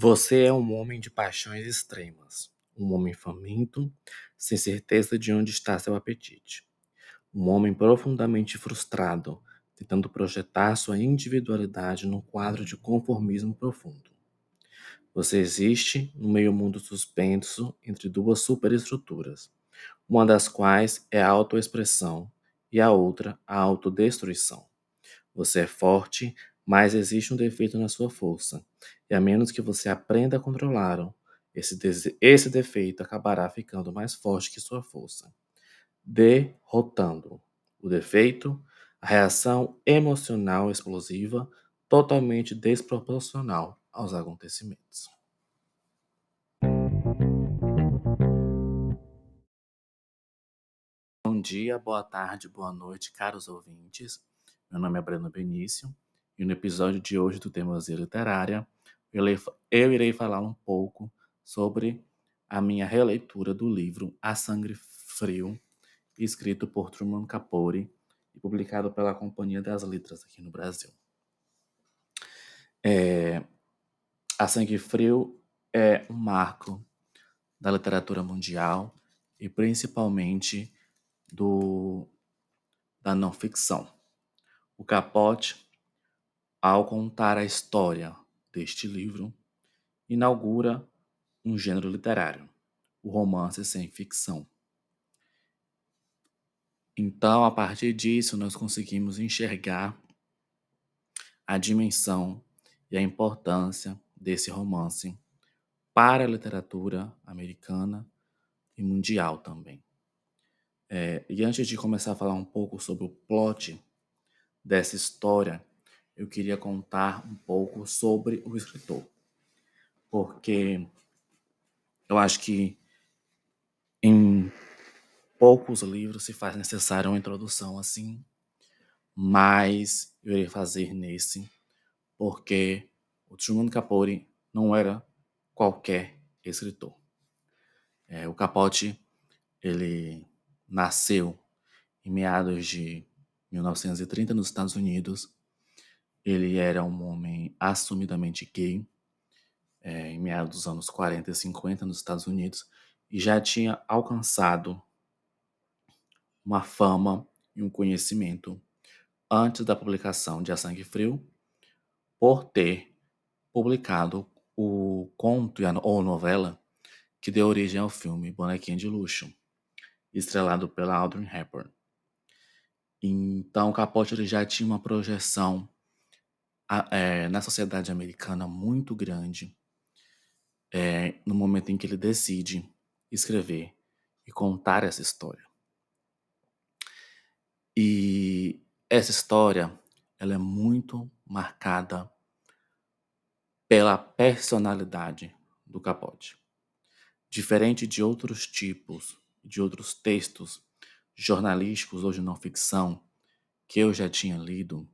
Você é um homem de paixões extremas, um homem faminto, sem certeza de onde está seu apetite. Um homem profundamente frustrado, tentando projetar sua individualidade num quadro de conformismo profundo. Você existe no meio-mundo suspenso entre duas superestruturas, uma das quais é a autoexpressão e a outra a autodestruição. Você é forte, mas existe um defeito na sua força, e a menos que você aprenda a controlá-lo, esse, esse defeito acabará ficando mais forte que sua força, derrotando o defeito, a reação emocional explosiva totalmente desproporcional aos acontecimentos. Bom dia, boa tarde, boa noite, caros ouvintes. Meu nome é Breno Benício e no episódio de hoje do Teimosia Literária eu irei falar um pouco sobre a minha releitura do livro A Sangue Frio, escrito por Truman Capote e publicado pela Companhia das Letras aqui no Brasil. É, a Sangue Frio é um marco da literatura mundial e principalmente do, da não ficção. O Capote, ao contar a história deste livro, inaugura um gênero literário, o romance sem ficção. Então, a partir disso, nós conseguimos enxergar a dimensão e a importância desse romance para a literatura americana e mundial também. É, e antes de começar a falar um pouco sobre o plot dessa história, eu queria contar um pouco sobre o escritor. Porque eu acho que em poucos livros se faz necessária uma introdução assim, mas eu irei fazer nesse, porque o Truman Capote não era qualquer escritor. É, o Capote, ele nasceu em meados de 1930 nos Estados Unidos. Ele era um homem assumidamente gay, é, em meados dos anos 40 e 50 nos Estados Unidos, e já tinha alcançado uma fama e um conhecimento antes da publicação de A Sangue Frio, por ter publicado o conto ou novela que deu origem ao filme Bonequinha de Luxo, estrelado pela Audrey Hepburn. Então, Capote já tinha uma projeção é, na sociedade americana muito grande é, no momento em que ele decide escrever e contar essa história. E essa história ela é muito marcada pela personalidade do Capote. Diferente de outros tipos, de outros textos jornalísticos ou de não ficção que eu já tinha lido,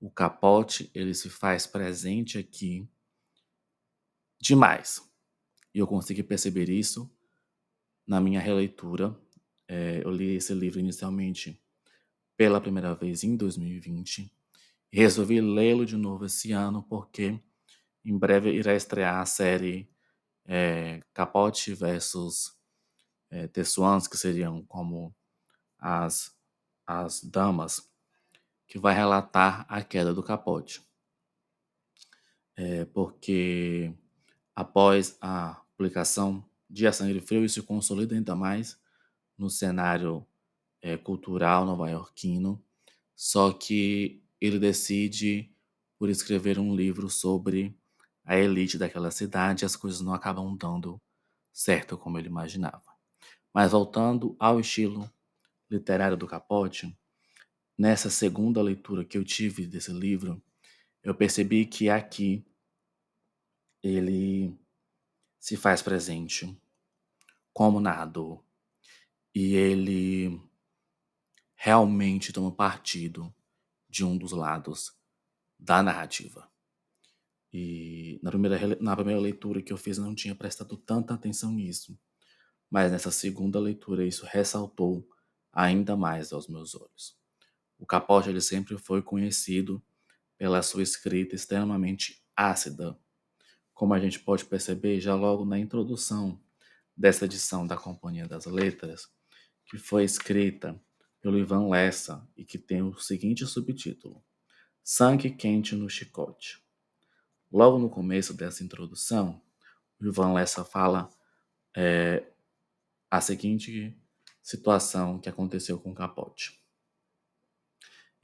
o capote ele se faz presente aqui demais. E eu consegui perceber isso na minha releitura. É, eu li esse livro inicialmente pela primeira vez em 2020 e resolvi lê-lo de novo esse ano porque em breve irá estrear a série é, Capote versus é, Tessuans, que seriam como as, as damas, que vai relatar a queda do capote. É, porque após a publicação de A Sangue Frio, isso se consolida ainda mais no cenário é, cultural nova-iorquino, só que ele decide por escrever um livro sobre a elite daquela cidade e as coisas não acabam dando certo como ele imaginava. Mas voltando ao estilo literário do Capote, nessa segunda leitura que eu tive desse livro, eu percebi que aqui ele se faz presente como narrador e ele realmente toma partido de um dos lados da narrativa. E na primeira, na primeira leitura que eu fiz, eu não tinha prestado tanta atenção nisso. Mas nessa segunda leitura, isso ressaltou ainda mais aos meus olhos. O Capote ele sempre foi conhecido pela sua escrita extremamente ácida, como a gente pode perceber já logo na introdução dessa edição da Companhia das Letras, que foi escrita pelo Ivan Lessa e que tem o seguinte subtítulo: Sangue Quente no Chicote. Logo no começo dessa introdução, o Ivan Lessa fala é, a seguinte situação que aconteceu com o Capote.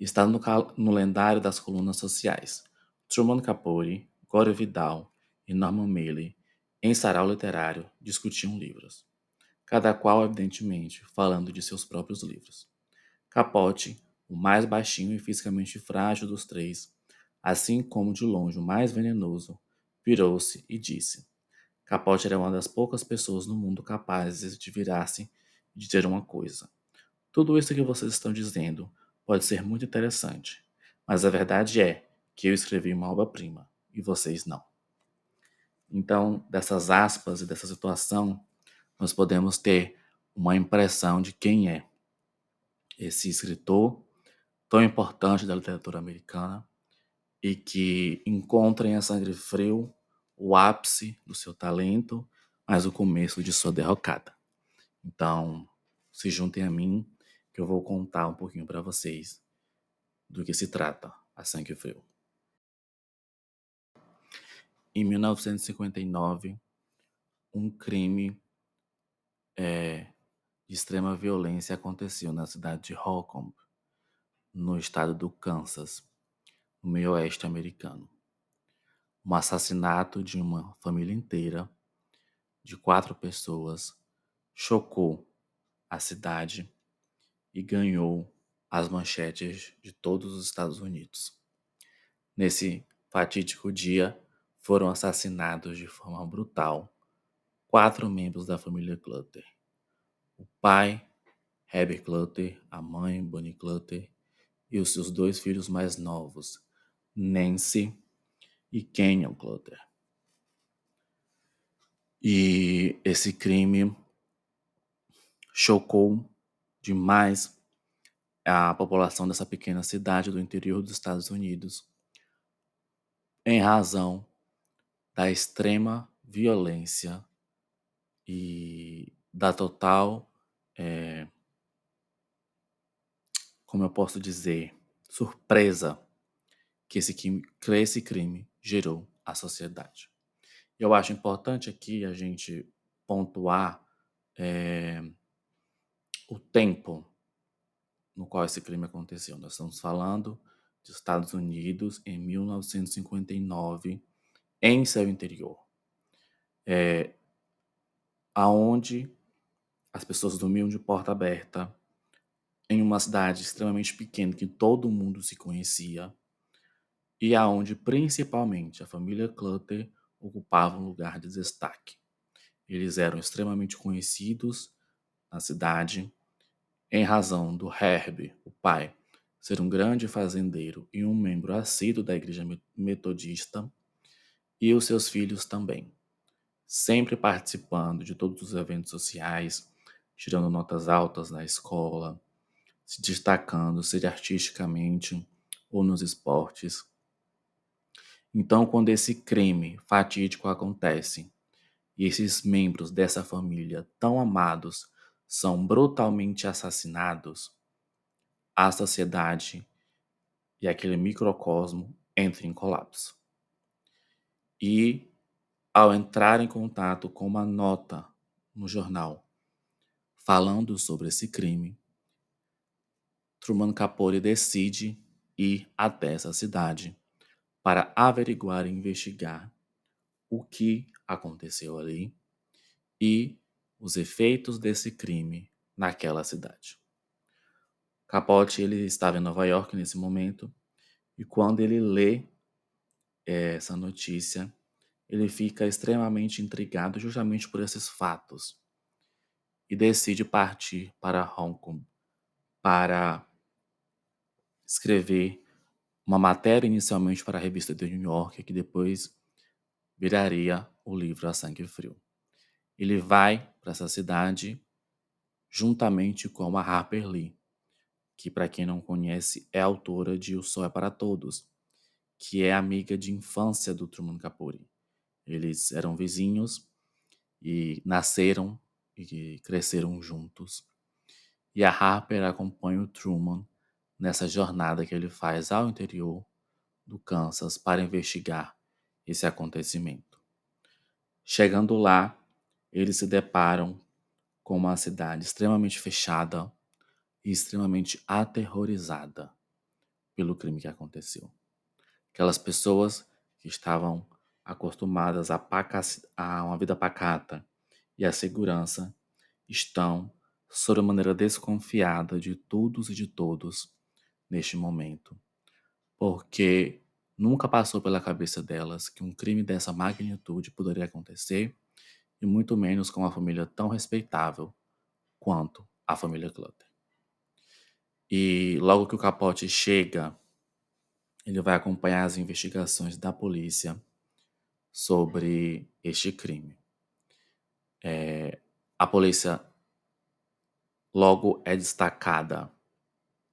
Está no, no lendário das colunas sociais. Truman Capote, Gore Vidal e Norman Mailer, em sarau literário, discutiam livros, cada qual, evidentemente, falando de seus próprios livros. Capote, o mais baixinho e fisicamente frágil dos três, assim como de longe o mais venenoso, virou-se e disse: Capote era uma das poucas pessoas no mundo capazes de virar-se e dizer uma coisa. Tudo isso que vocês estão dizendo pode ser muito interessante, mas a verdade é que eu escrevi uma obra-prima e vocês não. Então, dessas aspas e dessa situação, nós podemos ter uma impressão de quem é esse escritor tão importante da literatura americana e que encontra em A Sangue Frio o ápice do seu talento, mas o começo de sua derrocada. Então, se juntem a mim que eu vou contar um pouquinho para vocês do que se trata A Sangue Frio. Em 1959, um crime é, de extrema violência aconteceu na cidade de Holcomb, no estado do Kansas, no meio oeste americano. Um assassinato de uma família inteira, de quatro pessoas, chocou a cidade e ganhou as manchetes de todos os Estados Unidos. Nesse fatídico dia, foram assassinados de forma brutal quatro membros da família Clutter: o pai, Herbert Clutter, a mãe, Bonnie Clutter, e os seus dois filhos mais novos, Nancy e Kenyon Clutter. E esse crime chocou demais a população dessa pequena cidade do interior dos Estados Unidos, em razão da extrema violência e da total, é, como eu posso dizer, surpresa que esse crime, que esse crime gerou à sociedade. Eu acho importante aqui a gente pontuar é, o tempo no qual esse crime aconteceu. Nós estamos falando dos Estados Unidos em 1959, em seu interior, é, aonde as pessoas dormiam de porta aberta, em uma cidade extremamente pequena que todo mundo se conhecia, e aonde principalmente a família Clutter ocupava um lugar de destaque. Eles eram extremamente conhecidos na cidade em razão do Herb, o pai, ser um grande fazendeiro e um membro assíduo da igreja metodista, e os seus filhos também, sempre participando de todos os eventos sociais, tirando notas altas na escola, se destacando, seja artisticamente ou nos esportes, então, quando esse crime fatídico acontece e esses membros dessa família tão amados são brutalmente assassinados, a sociedade e aquele microcosmo entram em colapso. E, ao entrar em contato com uma nota no jornal falando sobre esse crime, Truman Capote decide ir até essa cidade para averiguar e investigar o que aconteceu ali e os efeitos desse crime naquela cidade. Capote ele estava em Nova York nesse momento e quando ele lê é, essa notícia, ele fica extremamente intrigado justamente por esses fatos e decide partir para Hong Kong para escrever uma matéria inicialmente para a revista The New York, que depois viraria o livro A Sangue Frio. Ele vai para essa cidade juntamente com a Harper Lee, que para quem não conhece é autora de O Sol é para Todos, que é amiga de infância do Truman Capote. Eles eram vizinhos e nasceram e cresceram juntos. E a Harper acompanha o Truman nessa jornada que ele faz ao interior do Kansas para investigar esse acontecimento. Chegando lá, eles se deparam com uma cidade extremamente fechada e extremamente aterrorizada pelo crime que aconteceu. Aquelas pessoas que estavam acostumadas a, a uma vida pacata e a segurança estão sobremaneira desconfiada de todos e de todos neste momento, porque nunca passou pela cabeça delas que um crime dessa magnitude poderia acontecer, e muito menos com uma família tão respeitável quanto a família Clutter. E logo que o capote chega, ele vai acompanhar as investigações da polícia sobre este crime. É, a polícia logo é destacada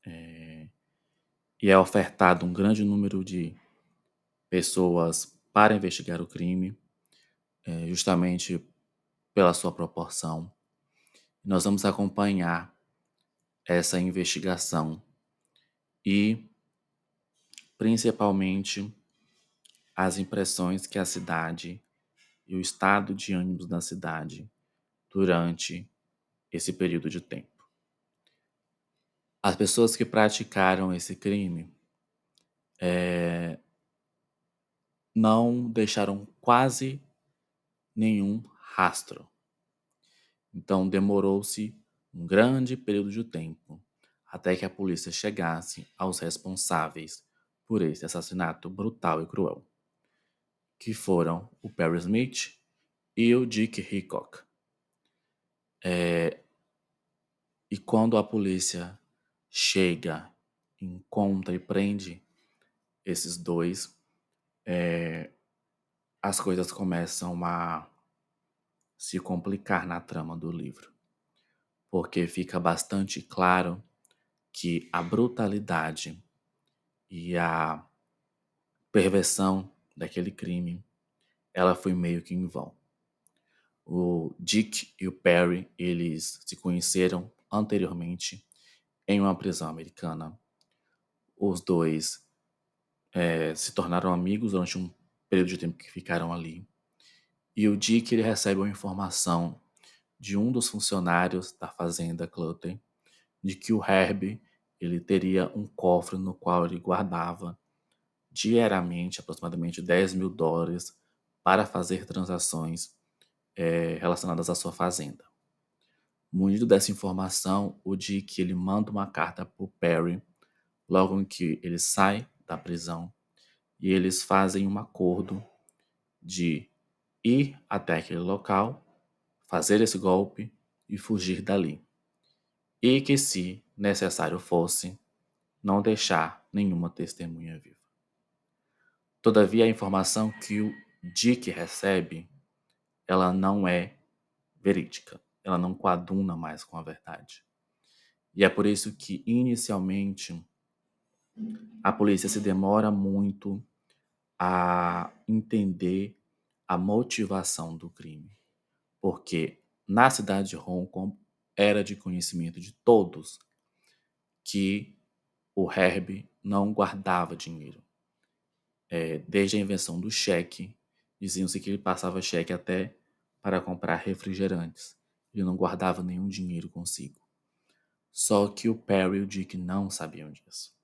é, e é ofertado um grande número de pessoas para investigar o crime, é, justamente pela sua proporção. Nós vamos acompanhar essa investigação e, principalmente, as impressões que a cidade e o estado de ânimo da cidade durante esse período de tempo. As pessoas que praticaram esse crime é, não deixaram quase nenhum rastro. Então demorou-se um grande período de tempo até que a polícia chegasse aos responsáveis por esse assassinato brutal e cruel, que foram o Perry Smith e o Dick Hickok. É, e quando a polícia chega, encontra e prende esses dois, é, as coisas começam a se complicar na trama do livro, porque fica bastante claro que a brutalidade e a perversão daquele crime, ela foi meio que em vão. O Dick e o Perry, eles se conheceram anteriormente em uma prisão americana. Os dois é, se tornaram amigos durante um período de tempo que ficaram ali. E o Dick ele recebe uma informação de um dos funcionários da fazenda Clutter de que o Herb ele teria um cofre no qual ele guardava diariamente aproximadamente 10 mil dólares para fazer transações é, relacionadas à sua fazenda. Munido dessa informação, o Dick ele manda uma carta para o Perry logo em que ele sai da prisão e eles fazem um acordo de ir até aquele local, fazer esse golpe e fugir dali. E que, se necessário fosse, não deixar nenhuma testemunha viva. Todavia, a informação que o Dick recebe ela não é verídica, ela não coaduna mais com a verdade. E é por isso que, inicialmente, a polícia se demora muito a entender a motivação do crime. Porque na cidade de Hong Kong era de conhecimento de todos que o Herb não guardava dinheiro. É, desde a invenção do cheque, diziam-se que ele passava cheque até para comprar refrigerantes. Ele não guardava nenhum dinheiro consigo. Só que o Perry e o Dick não sabiam disso.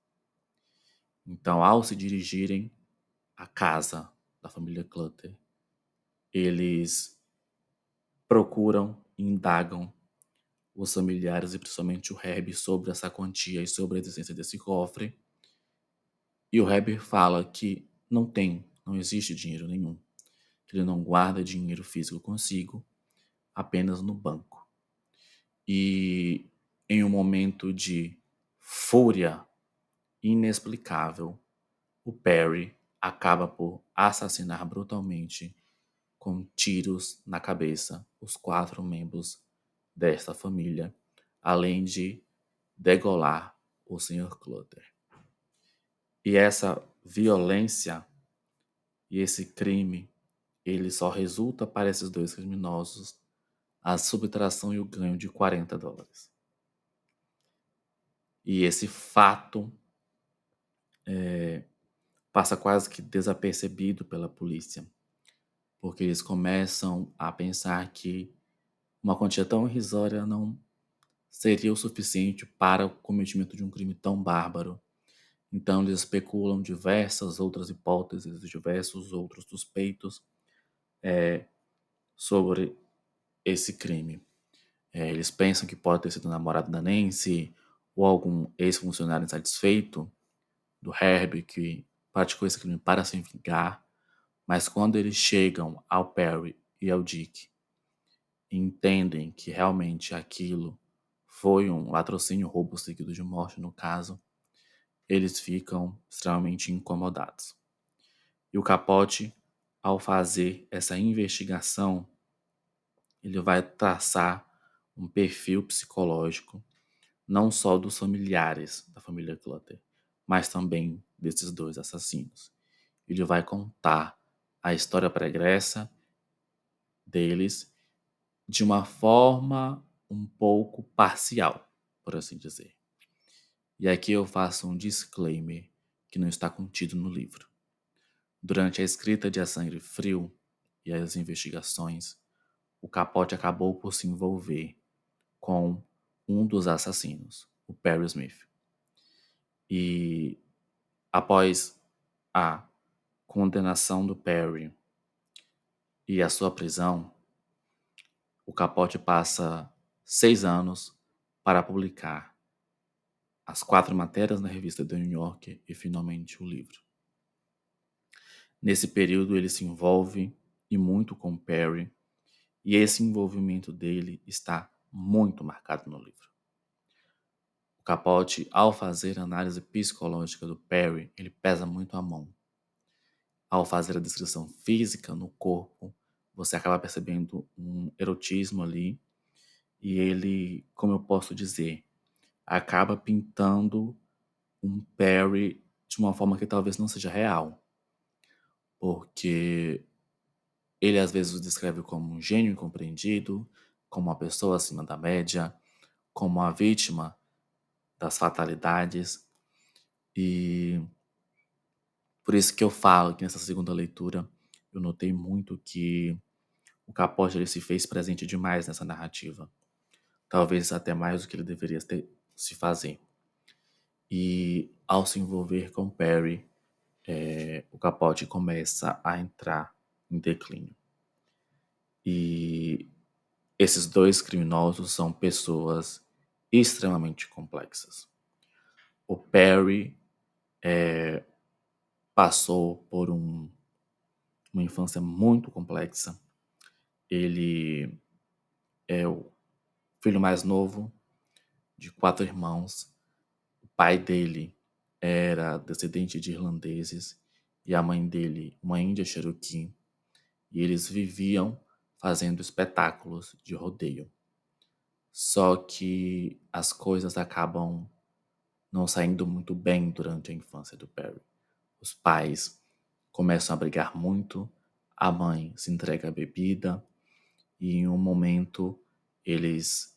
Então, ao se dirigirem à casa da família Clutter, eles procuram indagam os familiares e principalmente o Herb sobre essa quantia e sobre a existência desse cofre. E o Herb fala que não tem, não existe dinheiro nenhum ele não guarda dinheiro físico consigo, apenas no banco. E em um momento de fúria inexplicável, o Perry acaba por assassinar brutalmente, com tiros na cabeça, os quatro membros desta família, além de degolar o Sr. Clutter. E essa violência e esse crime ele só resulta para esses dois criminosos a subtração e o ganho de 40 dólares. E esse fato é, passa quase que desapercebido pela polícia, porque eles começam a pensar que uma quantia tão irrisória não seria o suficiente para o cometimento de um crime tão bárbaro. Então eles especulam diversas outras hipóteses, diversos outros suspeitos é, sobre esse crime. É, eles pensam que pode ter sido o namorado da Nancy ou algum ex-funcionário insatisfeito do Herbie que praticou esse crime para se vingar, mas quando eles chegam ao Perry e ao Dick entendem que realmente aquilo foi um latrocínio, roubo seguido de morte no caso, eles ficam extremamente incomodados. E o Capote, ao fazer essa investigação, ele vai traçar um perfil psicológico não só dos familiares da família Clutter, mas também desses dois assassinos. Ele vai contar a história pregressa deles de uma forma um pouco parcial, por assim dizer. E aqui eu faço um disclaimer que não está contido no livro. Durante a escrita de A Sangue Frio e as investigações, o Capote acabou por se envolver com um dos assassinos, o Perry Smith. E após a condenação do Perry e a sua prisão, o Capote passa seis anos para publicar as quatro matérias na revista The New Yorker e finalmente o livro. Nesse período ele se envolve e muito com Perry, e esse envolvimento dele está muito marcado no livro. Capote, ao fazer a análise psicológica do Perry, ele pesa muito a mão. Ao fazer a descrição física no corpo, você acaba percebendo um erotismo ali e ele, como eu posso dizer, acaba pintando um Perry de uma forma que talvez não seja real. Porque ele às vezes o descreve como um gênio incompreendido, como uma pessoa acima da média, como uma vítima das fatalidades. E por isso que eu falo que nessa segunda leitura eu notei muito que o Capote ele se fez presente demais nessa narrativa. Talvez até mais do que ele deveria ter, se fazer. E ao se envolver com Perry, é, o Capote começa a entrar em declínio. E esses dois criminosos são pessoas extremamente complexas. O Perry é, passou por um, uma infância muito complexa. Ele é o filho mais novo de quatro irmãos. O pai dele era descendente de irlandeses e a mãe dele, uma índia cherokee. E eles viviam fazendo espetáculos de rodeio. Só que as coisas acabam não saindo muito bem durante a infância do Perry. Os pais começam a brigar muito, a mãe se entrega à bebida e em um momento eles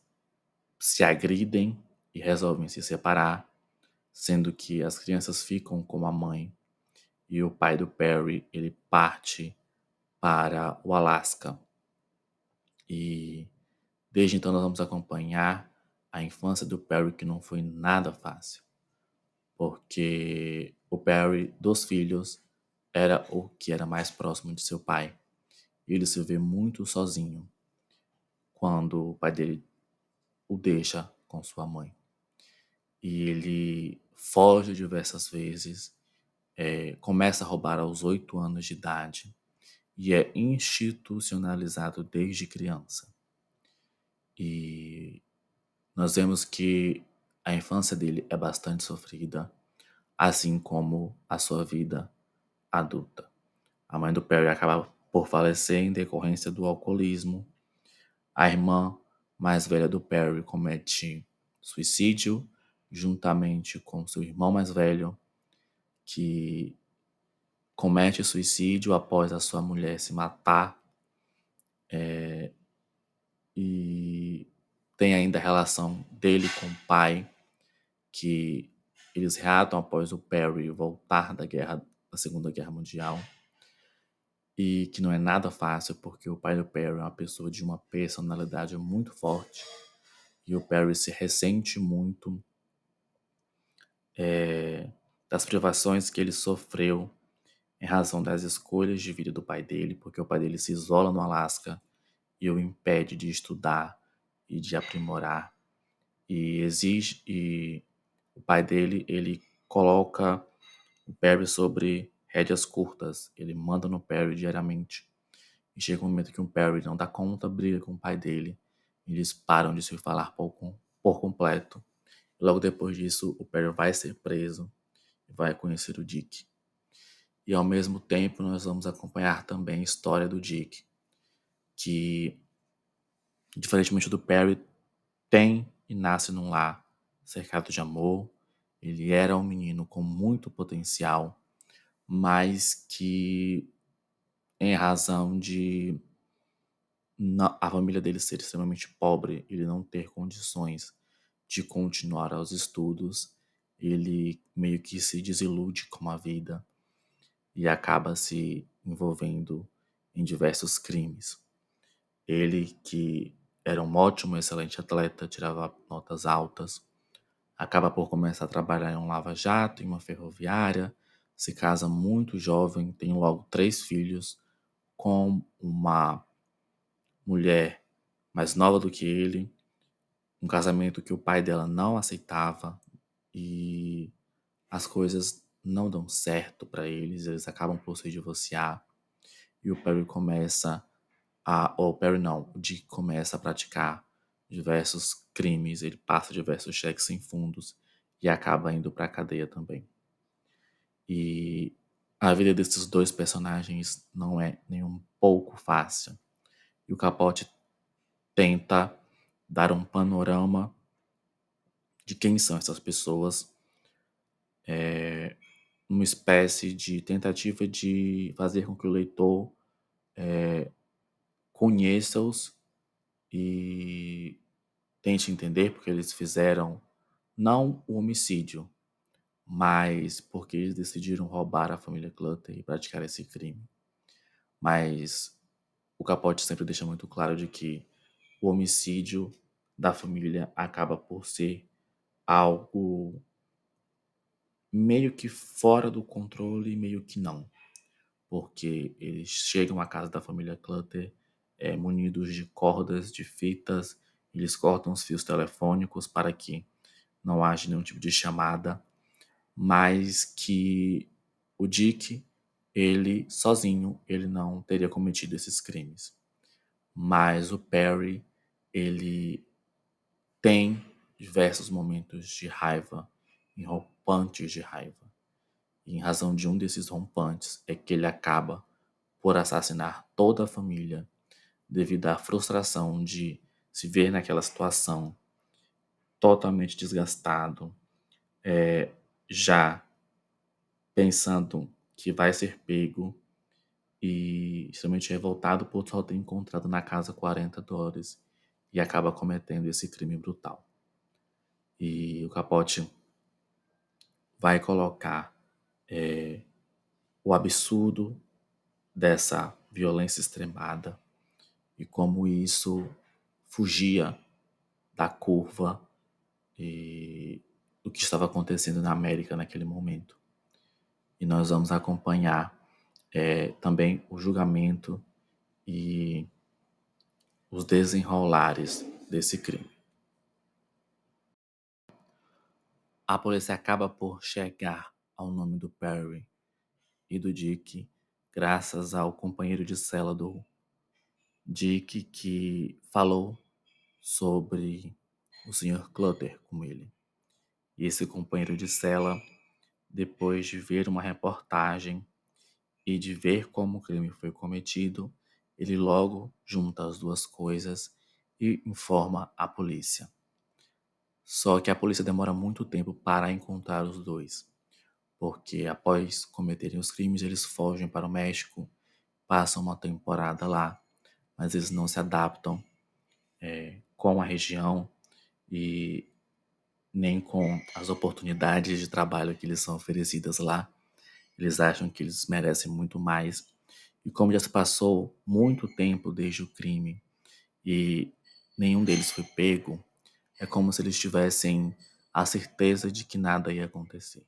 se agridem e resolvem se separar, sendo que as crianças ficam com a mãe e o pai do Perry ele parte para o Alasca. E Desde então, nós vamos acompanhar a infância do Perry, que não foi nada fácil, porque o Perry, dos filhos, era o que era mais próximo de seu pai. Ele se vê muito sozinho quando o pai dele o deixa com sua mãe. E ele foge diversas vezes, é, começa a roubar aos oito anos de idade e é institucionalizado desde criança. E nós vemos que a infância dele é bastante sofrida, assim como a sua vida adulta. A mãe do Perry acaba por falecer em decorrência do alcoolismo. A irmã mais velha do Perry comete suicídio juntamente com seu irmão mais velho, que comete suicídio após a sua mulher se matar é, e tem ainda a relação dele com o pai, que eles reatam após o Perry voltar da guerra da Segunda Guerra Mundial. E que não é nada fácil porque o pai do Perry é uma pessoa de uma personalidade muito forte. E o Perry se ressente muito é, das privações que ele sofreu em razão das escolhas de vida do pai dele, porque o pai dele se isola no Alasca e o impede de estudar e de aprimorar. E exige e o pai dele ele coloca o Perry sobre rédeas curtas, ele manda no Perry diariamente. E chega um momento que o Perry não dá conta, briga com o pai dele, eles param de se falar por, por completo. Logo depois disso, o Perry vai ser preso e vai conhecer o Dick. E ao mesmo tempo, nós vamos acompanhar também a história do Dick, que, diferentemente do Perry, tem e nasce num lar cercado de amor. Ele era um menino com muito potencial, mas que, em razão de a família dele ser extremamente pobre, ele não ter condições de continuar aos estudos, ele meio que se desilude com a vida e acaba se envolvendo em diversos crimes. Ele, que era um ótimo, excelente atleta, tirava notas altas, acaba por começar a trabalhar em um lava-jato, em uma ferroviária, se casa muito jovem, tem logo três filhos com uma mulher mais nova do que ele, um casamento que o pai dela não aceitava e as coisas não dão certo para eles, eles acabam por se divorciar e o Perry começa a, ou Perry não, o Dick começa a praticar diversos crimes, ele passa diversos cheques sem fundos e acaba indo para a cadeia também. E a vida desses dois personagens não é nem um pouco fácil. E o Capote tenta dar um panorama de quem são essas pessoas, é, uma espécie de tentativa de fazer com que o leitor é, conheça-os e tente entender porque eles fizeram não o homicídio, mas porque eles decidiram roubar a família Clutter e praticar esse crime. Mas o Capote sempre deixa muito claro de que o homicídio da família acaba por ser algo meio que fora do controle, meio que não. Porque eles chegam à casa da família Clutter é, munidos de cordas, de fitas, eles cortam os fios telefônicos para que não haja nenhum tipo de chamada mas que o Dick, ele sozinho, ele não teria cometido esses crimes. Mas o Perry, ele tem diversos momentos de raiva, rompantes de raiva. E em razão de um desses rompantes é que ele acaba por assassinar toda a família devido à frustração de se ver naquela situação totalmente desgastado, é, já pensando que vai ser pego e extremamente revoltado por só ter encontrado na casa 40 dólares e acaba cometendo esse crime brutal. E o Capote vai colocar é, o absurdo dessa violência extremada e como isso fugia da curva e do que estava acontecendo na América naquele momento. E nós vamos acompanhar é, também o julgamento e os desenrolares desse crime. A polícia acaba por chegar ao nome do Perry e do Dick, graças ao companheiro de cela do Dick que falou sobre o Sr. Clutter com ele. E esse companheiro de cela, depois de ver uma reportagem e de ver como o crime foi cometido, ele logo junta as duas coisas e informa a polícia. Só que a polícia demora muito tempo para encontrar os dois, porque após cometerem os crimes, eles fogem para o México, passam uma temporada lá, mas eles não se adaptam é, com a região e nem com as oportunidades de trabalho que lhes são oferecidas lá. Eles acham que eles merecem muito mais. E como já se passou muito tempo desde o crime e nenhum deles foi pego, é como se eles tivessem a certeza de que nada ia acontecer.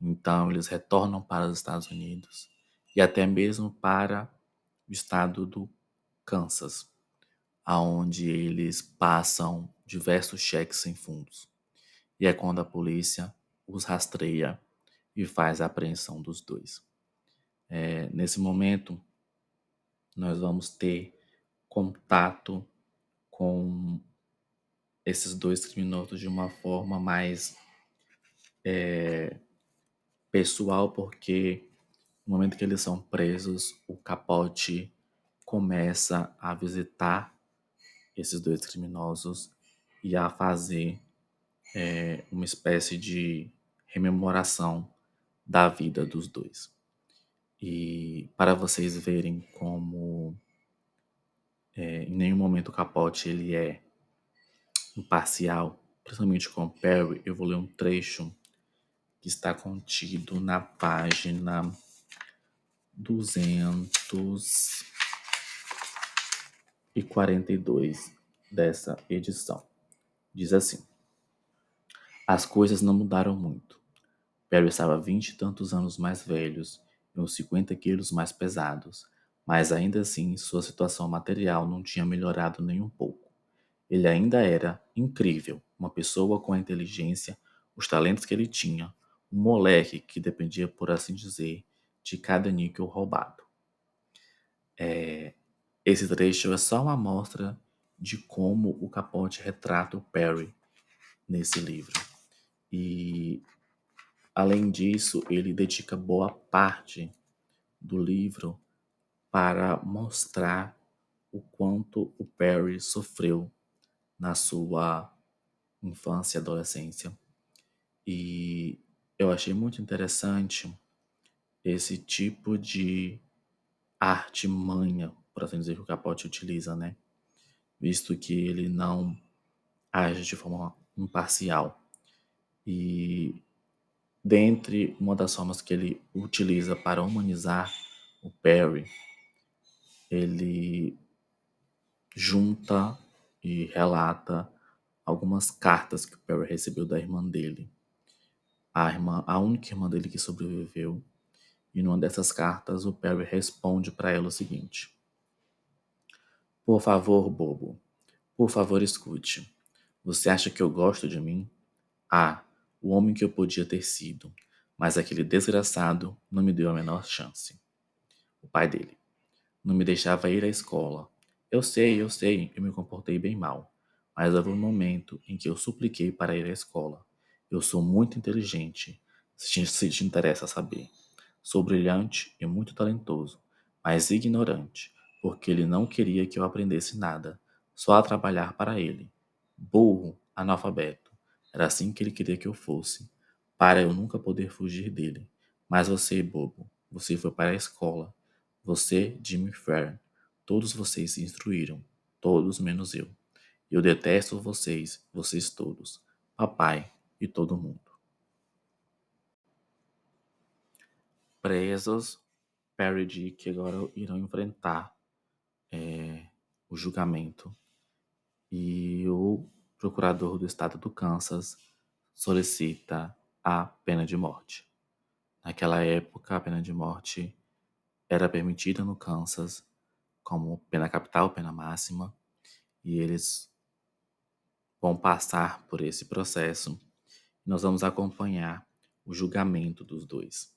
Então eles retornam para os Estados Unidos e até mesmo para o estado do Kansas, aonde eles passam diversos cheques sem fundos. E é quando a polícia os rastreia e faz a apreensão dos dois. É, nesse momento, nós vamos ter contato com esses dois criminosos de uma forma mais é, pessoal, porque no momento que eles são presos, o capote começa a visitar esses dois criminosos e a fazer é, uma espécie de rememoração da vida dos dois. E para vocês verem como é, em nenhum momento o Capote ele é imparcial, principalmente com Perry, eu vou ler um trecho que está contido na página 242 dessa edição. Diz assim: As coisas não mudaram muito. Perry estava vinte e tantos anos mais velhos e uns 50 quilos mais pesados, mas ainda assim sua situação material não tinha melhorado nem um pouco. Ele ainda era incrível, uma pessoa com a inteligência, os talentos que ele tinha, um moleque que dependia, por assim dizer, de cada níquel roubado. É, esse trecho é só uma amostra de como o Capote retrata o Perry nesse livro. E, além disso, ele dedica boa parte do livro para mostrar o quanto o Perry sofreu na sua infância e adolescência. E eu achei muito interessante esse tipo de arte manha, por assim dizer, que o Capote utiliza, né? Visto que ele não age de forma imparcial. E dentre uma das formas que ele utiliza para humanizar o Perry ele junta e relata algumas cartas que o Perry recebeu da irmã dele. A, irmã, a única irmã dele que sobreviveu. E numa dessas cartas, o Perry responde para ela o seguinte: Por favor, bobo, por favor, escute. Você acha que eu gosto de mim? Ah, o homem que eu podia ter sido, mas aquele desgraçado não me deu a menor chance. O pai dele. Não me deixava ir à escola. Eu sei, eu sei, eu me comportei bem mal. Mas houve um momento em que eu supliquei para ir à escola. Eu sou muito inteligente, se te interessa saber. Sou brilhante e muito talentoso, mas ignorante, porque ele não queria que eu aprendesse nada, só a trabalhar para ele. Burro, analfabeto. Era assim que ele queria que eu fosse, para eu nunca poder fugir dele. Mas você, bobo, você foi para a escola você, Jimmy Fair, todos vocês se instruíram, todos menos eu. Eu detesto vocês, vocês todos, papai e todo mundo. Presos, Perry e Dick agora irão enfrentar é, o julgamento e o procurador do estado do Kansas solicita a pena de morte. Naquela época, a pena de morte era permitida no Kansas como pena capital, pena máxima, e eles vão passar por esse processo. Nós vamos acompanhar o julgamento dos dois.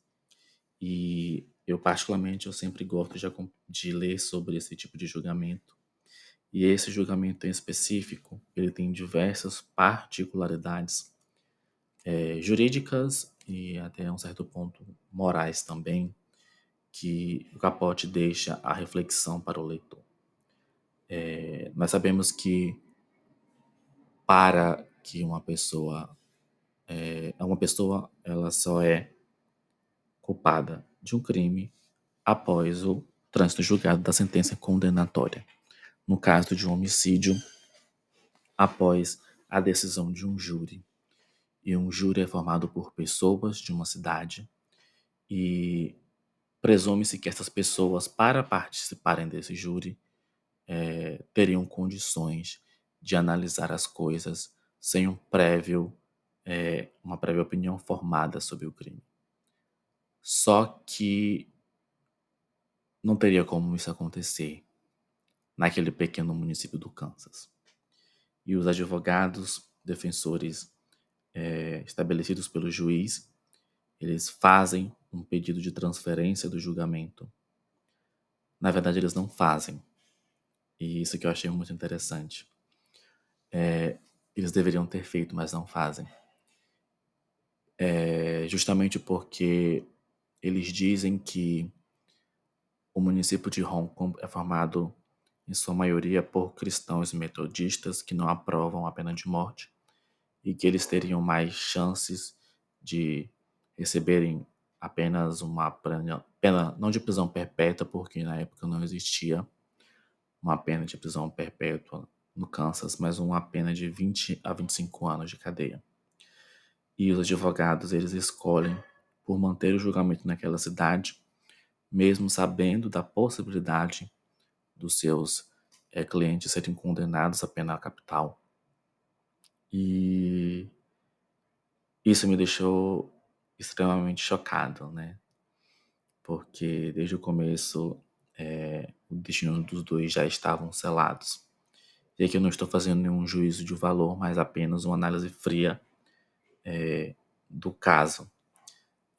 E eu particularmente eu sempre gosto de, de ler sobre esse tipo de julgamento. E esse julgamento em específico, ele tem diversas particularidades é, jurídicas e até um certo ponto morais também que o capote deixa a reflexão para o leitor. É, nós sabemos que para que uma pessoa é, uma pessoa ela só é culpada de um crime após o trânsito julgado da sentença condenatória. No caso de um homicídio, após a decisão de um júri. E um júri é formado por pessoas de uma cidade e presume-se que essas pessoas, para participarem desse júri, é, teriam condições de analisar as coisas sem um prévio, é, uma prévia opinião formada sobre o crime. Só que não teria como isso acontecer naquele pequeno município do Kansas. E os advogados, defensores é, estabelecidos pelo juiz, eles fazem um pedido de transferência do julgamento. Na verdade, eles não fazem. E isso que eu achei muito interessante. É, eles deveriam ter feito, mas não fazem. É, justamente porque eles dizem que o município de Hong Kong é formado em sua maioria por cristãos metodistas que não aprovam a pena de morte e que eles teriam mais chances de receberem apenas uma pena, não de prisão perpétua, porque na época não existia uma pena de prisão perpétua no Kansas, mas uma pena de 20 a 25 anos de cadeia. E os advogados, eles escolhem por manter o julgamento naquela cidade, mesmo sabendo da possibilidade dos seus é, clientes serem condenados à pena capital. E isso me deixou extremamente chocado, né? Porque desde o começo é, o destino dos dois já estavam selados. E aqui eu não estou fazendo nenhum juízo de valor, mas apenas uma análise fria é, do caso.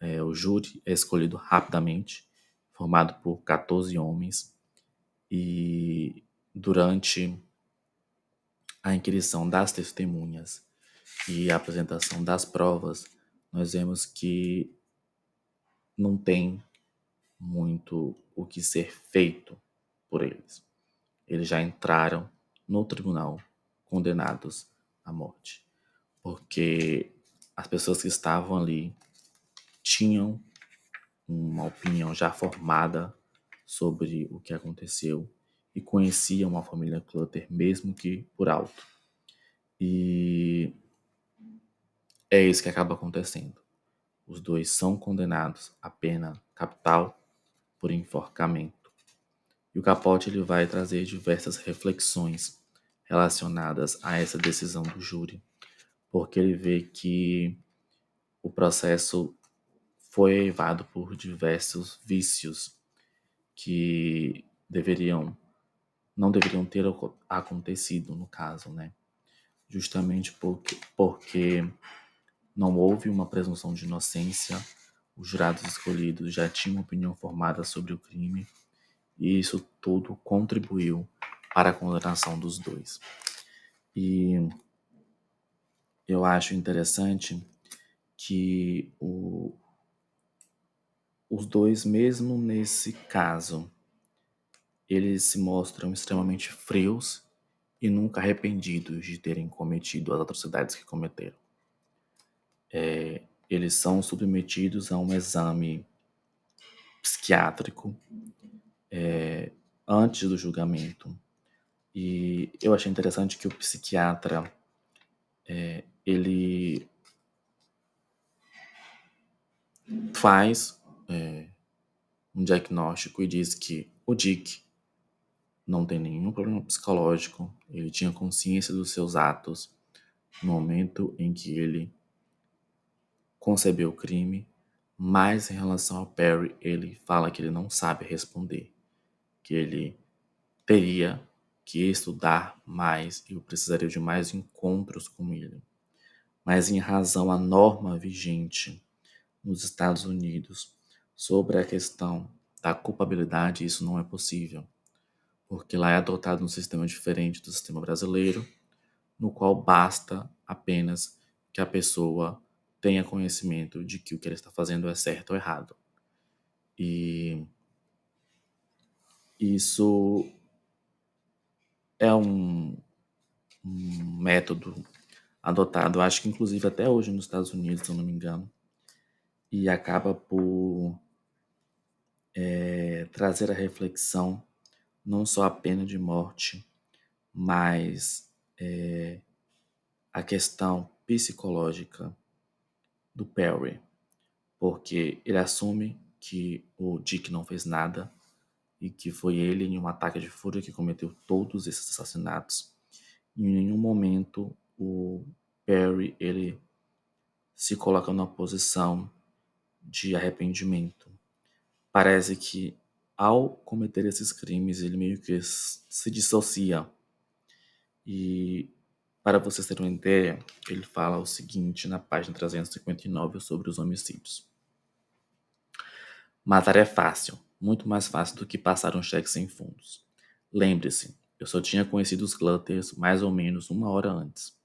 É, o júri é escolhido rapidamente, formado por 14 homens, e durante a inquirição das testemunhas e a apresentação das provas, nós vemos que não tem muito o que ser feito por eles. Eles já entraram no tribunal condenados à morte, porque as pessoas que estavam ali tinham uma opinião já formada sobre o que aconteceu e conheciam a família Clutter, mesmo que por alto. E é isso que acaba acontecendo. Os dois são condenados à pena capital por enforcamento. E o Capote ele vai trazer diversas reflexões relacionadas a essa decisão do júri, porque ele vê que o processo foi levado por diversos vícios que deveriam não deveriam ter acontecido no caso, né? Justamente porque, porque não houve uma presunção de inocência, os jurados escolhidos já tinham opinião formada sobre o crime, e isso tudo contribuiu para a condenação dos dois. E eu acho interessante que o, os dois, mesmo nesse caso, eles se mostram extremamente frios e nunca arrependidos de terem cometido as atrocidades que cometeram. É, eles são submetidos a um exame psiquiátrico é, antes do julgamento. E eu achei interessante que o psiquiatra é, ele faz é, um diagnóstico e diz que o Dick não tem nenhum problema psicológico, ele tinha consciência dos seus atos no momento em que ele concebeu o crime, mas em relação ao Perry, ele fala que ele não sabe responder, que ele teria que estudar mais e precisaria de mais encontros com ele. Mas em razão à norma vigente nos Estados Unidos sobre a questão da culpabilidade, isso não é possível, porque lá é adotado um sistema diferente do sistema brasileiro, no qual basta apenas que a pessoa tenha conhecimento de que o que ele está fazendo é certo ou errado. E isso é um, um método adotado, acho que inclusive até hoje nos Estados Unidos, se eu não me engano, e acaba por é, trazer a reflexão não só a pena de morte, mas é, a questão psicológica do Perry, porque ele assume que o Dick não fez nada e que foi ele, em um ataque de fúria, que cometeu todos esses assassinatos. E em nenhum momento o Perry ele se coloca numa posição de arrependimento. Parece que ao cometer esses crimes ele meio que se dissocia. E para vocês terem uma ideia, ele fala o seguinte na página 359 sobre os homicídios. Matar é fácil, muito mais fácil do que passar um cheque sem fundos. Lembre-se, eu só tinha conhecido os Clutters mais ou menos uma hora antes.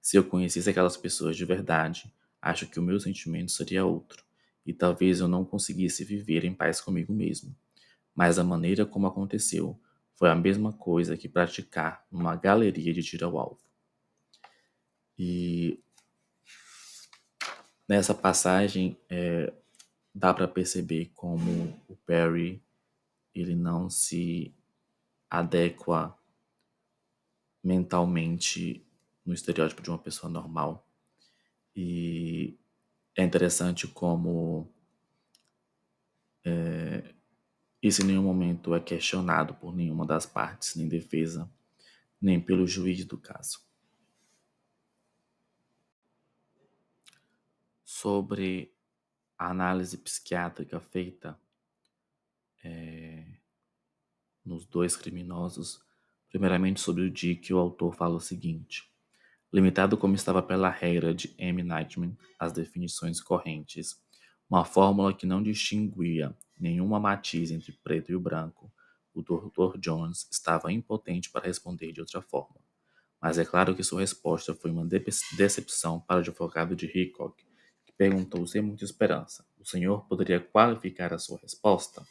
Se eu conhecesse aquelas pessoas de verdade, acho que o meu sentimento seria outro, e talvez eu não conseguisse viver em paz comigo mesmo. Mas a maneira como aconteceu foi a mesma coisa que praticar numa galeria de tiro ao alvo. E nessa passagem, é, dá para perceber como o Perry ele não se adequa mentalmente no estereótipo de uma pessoa normal. E é interessante como é, isso em nenhum momento é questionado por nenhuma das partes, nem defesa, nem pelo juiz do caso. Sobre a análise psiquiátrica feita é, nos dois criminosos, primeiramente sobre o Dick, o autor fala o seguinte: limitado como estava pela regra de M. Nightman as definições correntes, uma fórmula que não distinguia nenhuma matiz entre preto e branco, o Dr. Jones estava impotente para responder de outra forma. Mas é claro que sua resposta foi uma decepção para o advogado de Hickok, perguntou sem muita esperança. O senhor poderia qualificar a sua resposta?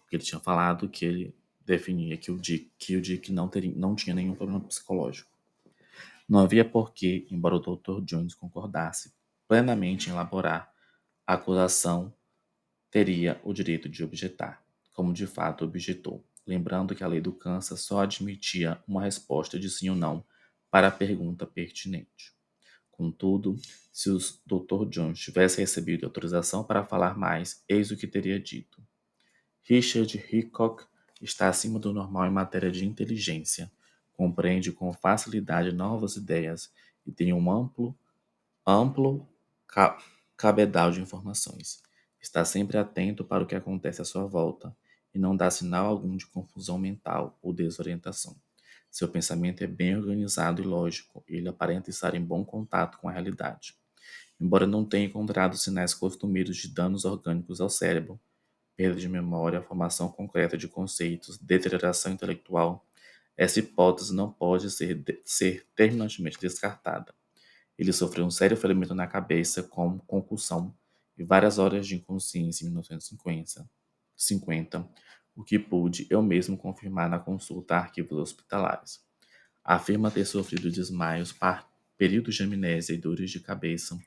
Porque ele tinha falado que ele definia que o Dick, que o Dick não, teria, não tinha nenhum problema psicológico. Não havia porquê, embora o Dr. Jones concordasse plenamente em elaborar a acusação, teria o direito de objetar, como de fato objetou, lembrando que a lei do câncer só admitia uma resposta de sim ou não para a pergunta pertinente. Contudo, se o Dr. Jones tivesse recebido autorização para falar mais, eis o que teria dito. Richard Hickok está acima do normal em matéria de inteligência, compreende com facilidade novas ideias e tem um amplo, amplo cabedal de informações. Está sempre atento para o que acontece à sua volta e não dá sinal algum de confusão mental ou desorientação. Seu pensamento é bem organizado e lógico, e ele aparenta estar em bom contato com a realidade. Embora não tenha encontrado sinais costumeiros de danos orgânicos ao cérebro, perda de memória, formação concreta de conceitos, deterioração intelectual, essa hipótese não pode ser, ser terminantemente descartada. Ele sofreu um sério ferimento na cabeça com concussão e várias horas de inconsciência em 1950, 50, o que pude eu mesmo confirmar na consulta a arquivos hospitalares. Afirma ter sofrido desmaios, períodos de amnésia e dores de cabeça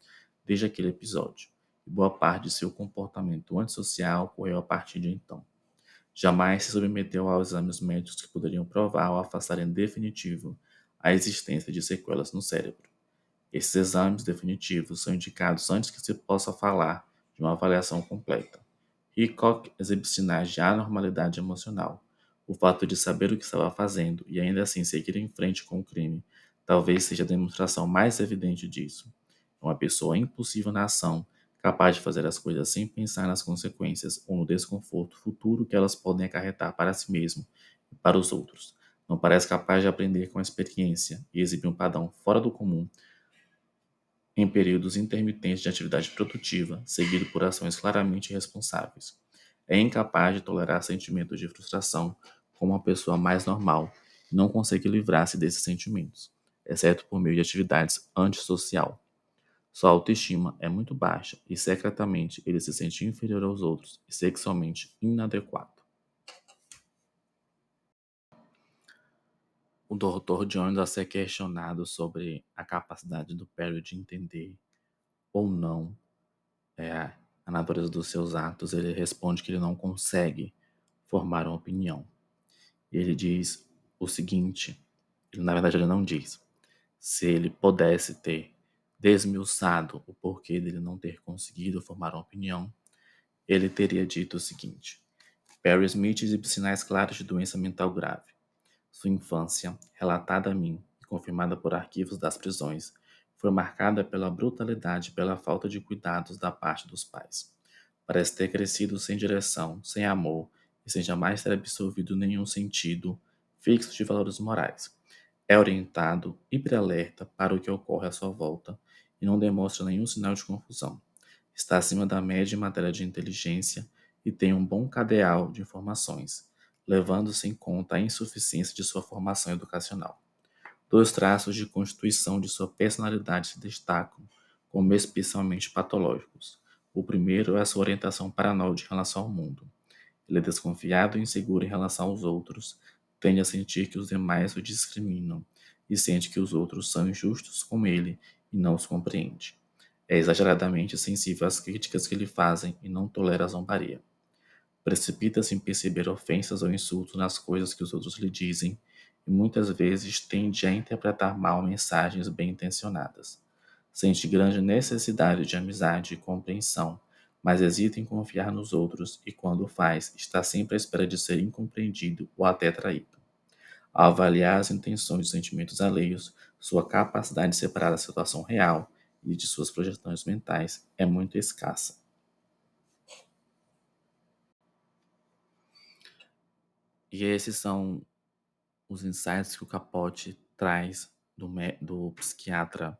desde aquele episódio, e boa parte de seu comportamento antissocial ocorreu a partir de então. Jamais se submeteu aos exames médicos que poderiam provar ou afastar em definitivo a existência de sequelas no cérebro. Esses exames definitivos são indicados antes que se possa falar de uma avaliação completa. Hickok exibe sinais de anormalidade emocional. O fato de saber o que estava fazendo e ainda assim seguir em frente com o crime talvez seja a demonstração mais evidente disso. Uma pessoa impulsiva na ação, capaz de fazer as coisas sem pensar nas consequências ou no desconforto futuro que elas podem acarretar para si mesmo e para os outros. Não parece capaz de aprender com a experiência e exibe um padrão fora do comum em períodos intermitentes de atividade produtiva, seguido por ações claramente irresponsáveis. É incapaz de tolerar sentimentos de frustração como uma pessoa mais normal e não consegue livrar-se desses sentimentos, exceto por meio de atividades antissocial. Sua autoestima é muito baixa e secretamente ele se sente inferior aos outros e sexualmente inadequado. o Dr. Jones a ser questionado sobre a capacidade do Perry de entender ou não é, a natureza dos seus atos, ele responde que ele não consegue formar uma opinião. E ele diz o seguinte: ele, na verdade, ele não diz. Se ele pudesse ter desmiuçado o porquê dele não ter conseguido formar uma opinião, ele teria dito o seguinte: Perry Smith exibe sinais claros de doença mental grave. Sua infância, relatada a mim e confirmada por arquivos das prisões, foi marcada pela brutalidade e pela falta de cuidados da parte dos pais. Parece ter crescido sem direção, sem amor e sem jamais ter absorvido nenhum sentido fixo de valores morais. É orientado, hiperalerta para o que ocorre à sua volta e não demonstra nenhum sinal de confusão. Está acima da média em matéria de inteligência e tem um bom cadeal de informações, levando-se em conta a insuficiência de sua formação educacional. Dois traços de constituição de sua personalidade se destacam como especialmente patológicos. O primeiro é a sua orientação paranoide em relação ao mundo. Ele é desconfiado e inseguro em relação aos outros, tende a sentir que os demais o discriminam e sente que os outros são injustos com ele e não os compreende. É exageradamente sensível às críticas que lhe fazem e não tolera a zombaria. Precipita-se em perceber ofensas ou insultos nas coisas que os outros lhe dizem e muitas vezes tende a interpretar mal mensagens bem intencionadas. Sente grande necessidade de amizade e compreensão, mas hesita em confiar nos outros e, quando faz, está sempre à espera de ser incompreendido ou até traído. Ao avaliar as intenções e sentimentos alheios, sua capacidade de separar a situação real e de suas projeções mentais é muito escassa. E esses são os insights que o Capote traz do, do psiquiatra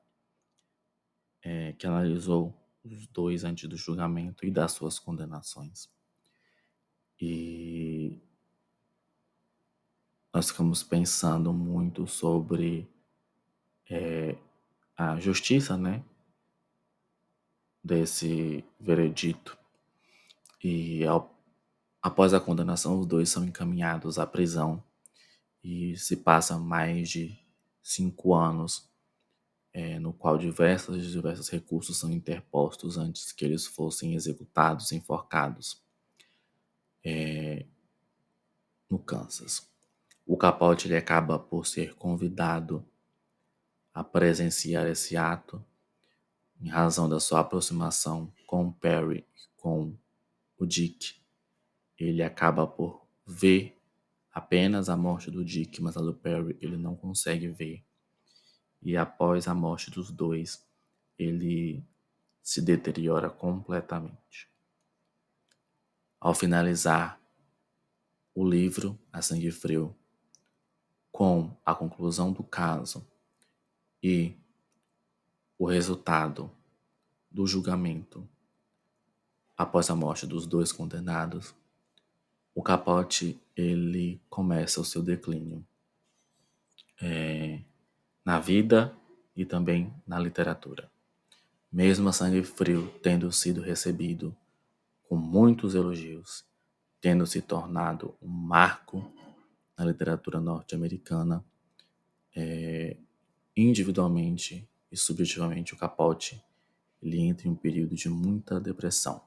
é, que analisou os dois antes do julgamento e das suas condenações. E nós ficamos pensando muito sobre é, a justiça, né, desse veredito. E ao, após a condenação, os dois são encaminhados à prisão e se passa mais de cinco anos é, no qual diversos diversos recursos são interpostos antes que eles fossem executados, enforcados é, no Kansas. O Capote ele acaba por ser convidado a presenciar esse ato em razão da sua aproximação com Perry e com o Dick. Ele acaba por ver apenas a morte do Dick, mas a do Perry ele não consegue ver. E após a morte dos dois, ele se deteriora completamente. Ao finalizar o livro A Sangue Frio, com a conclusão do caso e o resultado do julgamento após a morte dos dois condenados, o Capote ele começa o seu declínio é, na vida e também na literatura. Mesmo a Sangue Frio tendo sido recebido com muitos elogios, tendo se tornado um marco na literatura norte-americana, é, individualmente e subjetivamente o Capote ele entra em um período de muita depressão.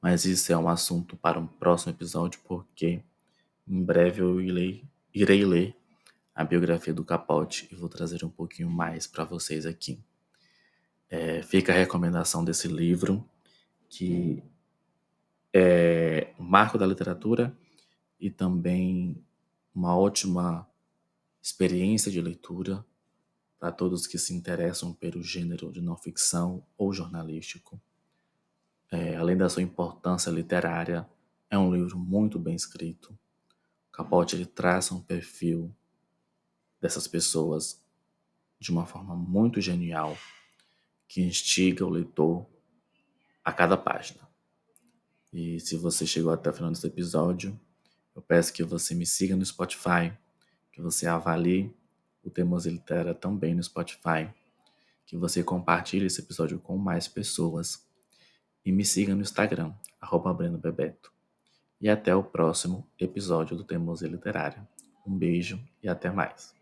Mas isso é um assunto para um próximo episódio, porque em breve eu irei, irei ler a biografia do Capote e vou trazer um pouquinho mais para vocês aqui. É, fica a recomendação desse livro, que é um marco da literatura e também uma ótima experiência de leitura para todos que se interessam pelo gênero de não ficção ou jornalístico é, além da sua importância literária, é um livro muito bem escrito. Capote ele traça um perfil dessas pessoas de uma forma muito genial que instiga o leitor a cada página. E se você chegou até o final desse episódio, eu peço que você me siga no Spotify, que você avalie o Teimosia Litera também no Spotify, que você compartilhe esse episódio com mais pessoas e me siga no Instagram, arroba Bebeto. E até o próximo episódio do Teimosia Literária. Um beijo e até mais.